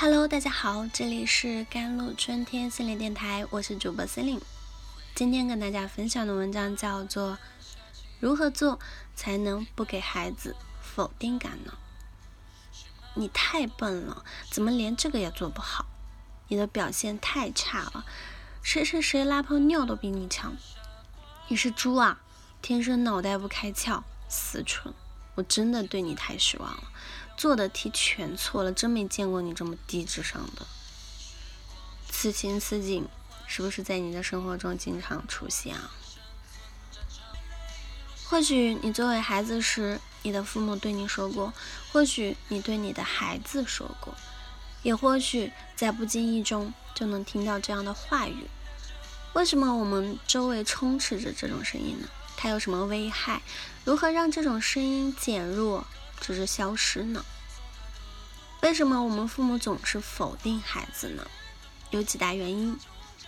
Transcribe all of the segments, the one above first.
Hello，大家好，这里是甘露春天心灵电台，我是主播森林。今天跟大家分享的文章叫做《如何做才能不给孩子否定感呢？你太笨了，怎么连这个也做不好？你的表现太差了，谁谁谁拉泡尿都比你强。你是猪啊，天生脑袋不开窍，死蠢！我真的对你太失望了。做的题全错了，真没见过你这么低智商的。此情此景，是不是在你的生活中经常出现啊？或许你作为孩子时，你的父母对你说过；或许你对你的孩子说过；也或许在不经意中就能听到这样的话语。为什么我们周围充斥着这种声音呢？它有什么危害？如何让这种声音减弱？只是消失呢？为什么我们父母总是否定孩子呢？有几大原因。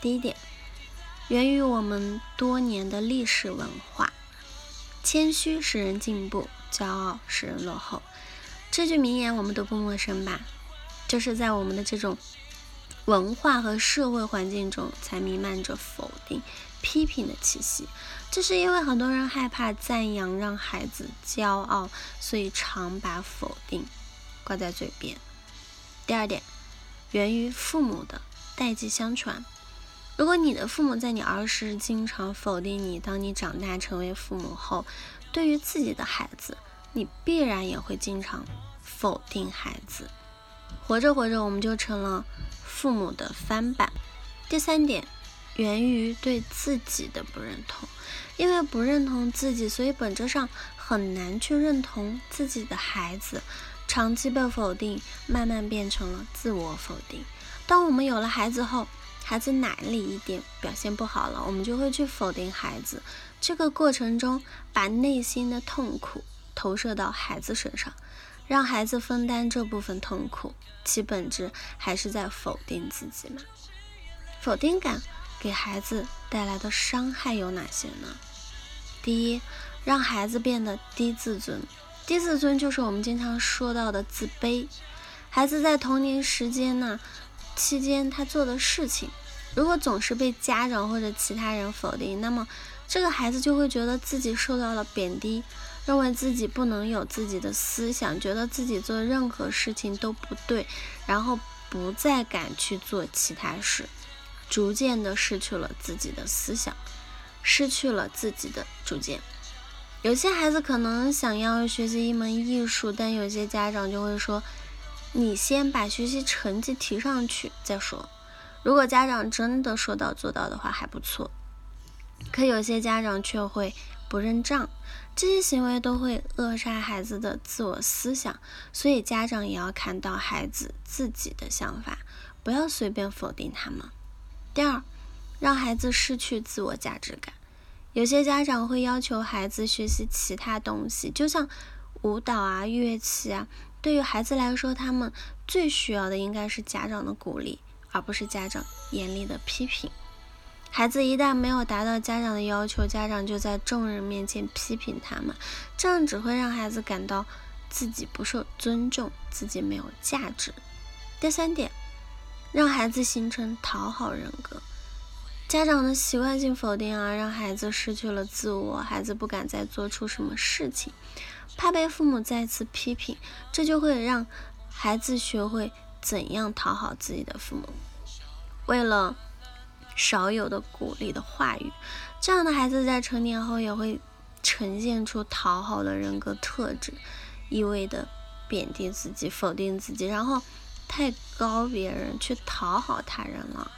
第一点，源于我们多年的历史文化。谦虚使人进步，骄傲使人落后。这句名言我们都不陌生吧？就是在我们的这种文化和社会环境中，才弥漫着否定、批评的气息。这是因为很多人害怕赞扬让孩子骄傲，所以常把否定挂在嘴边。第二点，源于父母的代际相传。如果你的父母在你儿时经常否定你，当你长大成为父母后，对于自己的孩子，你必然也会经常否定孩子。活着活着，我们就成了父母的翻版。第三点，源于对自己的不认同。因为不认同自己，所以本质上很难去认同自己的孩子。长期被否定，慢慢变成了自我否定。当我们有了孩子后，孩子哪里一点表现不好了，我们就会去否定孩子。这个过程中，把内心的痛苦投射到孩子身上，让孩子分担这部分痛苦，其本质还是在否定自己嘛？否定感给孩子带来的伤害有哪些呢？第一，让孩子变得低自尊。低自尊就是我们经常说到的自卑。孩子在童年时间呢期间，他做的事情，如果总是被家长或者其他人否定，那么这个孩子就会觉得自己受到了贬低，认为自己不能有自己的思想，觉得自己做任何事情都不对，然后不再敢去做其他事，逐渐的失去了自己的思想。失去了自己的主见。有些孩子可能想要学习一门艺术，但有些家长就会说：“你先把学习成绩提上去再说。”如果家长真的说到做到的话，还不错。可有些家长却会不认账，这些行为都会扼杀孩子的自我思想。所以家长也要看到孩子自己的想法，不要随便否定他们。第二。让孩子失去自我价值感，有些家长会要求孩子学习其他东西，就像舞蹈啊、乐器啊。对于孩子来说，他们最需要的应该是家长的鼓励，而不是家长严厉的批评。孩子一旦没有达到家长的要求，家长就在众人面前批评他们，这样只会让孩子感到自己不受尊重，自己没有价值。第三点，让孩子形成讨好人格。家长的习惯性否定啊，让孩子失去了自我，孩子不敢再做出什么事情，怕被父母再次批评，这就会让孩子学会怎样讨好自己的父母。为了少有的鼓励的话语，这样的孩子在成年后也会呈现出讨好的人格特质，一味的贬低自己、否定自己，然后太高别人去讨好他人了。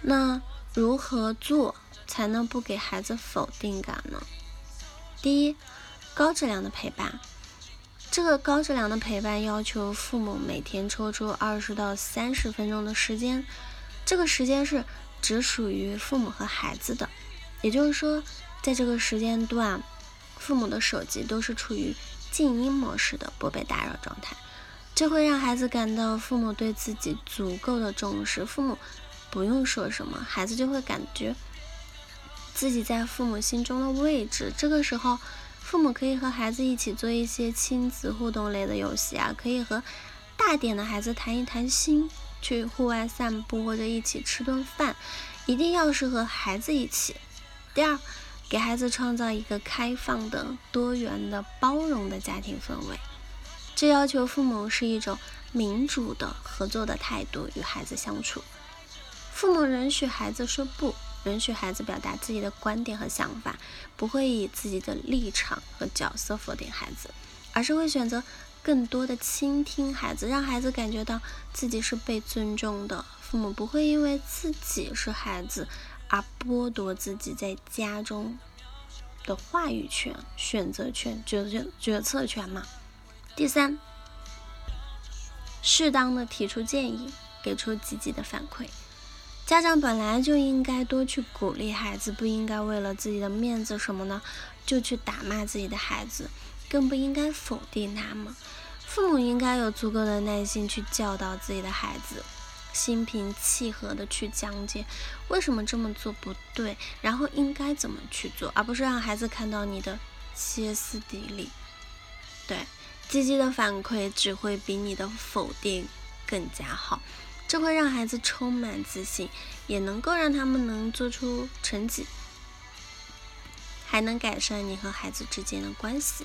那如何做才能不给孩子否定感呢？第一，高质量的陪伴。这个高质量的陪伴要求父母每天抽出二十到三十分钟的时间，这个时间是只属于父母和孩子的。也就是说，在这个时间段，父母的手机都是处于静音模式的，不被打扰状态。这会让孩子感到父母对自己足够的重视，父母。不用说什么，孩子就会感觉自己在父母心中的位置。这个时候，父母可以和孩子一起做一些亲子互动类的游戏啊，可以和大点的孩子谈一谈心，去户外散步或者一起吃顿饭，一定要是和孩子一起。第二，给孩子创造一个开放的、多元的、包容的家庭氛围。这要求父母是一种民主的、合作的态度与孩子相处。父母允许孩子说不，允许孩子表达自己的观点和想法，不会以自己的立场和角色否定孩子，而是会选择更多的倾听孩子，让孩子感觉到自己是被尊重的。父母不会因为自己是孩子而剥夺自己在家中的话语权、选择权、决决决策权嘛？第三，适当的提出建议，给出积极的反馈。家长本来就应该多去鼓励孩子，不应该为了自己的面子什么呢，就去打骂自己的孩子，更不应该否定他们。父母应该有足够的耐心去教导自己的孩子，心平气和的去讲解为什么这么做不对，然后应该怎么去做，而不是让孩子看到你的歇斯底里。对，积极的反馈只会比你的否定更加好。这会让孩子充满自信，也能够让他们能做出成绩，还能改善你和孩子之间的关系。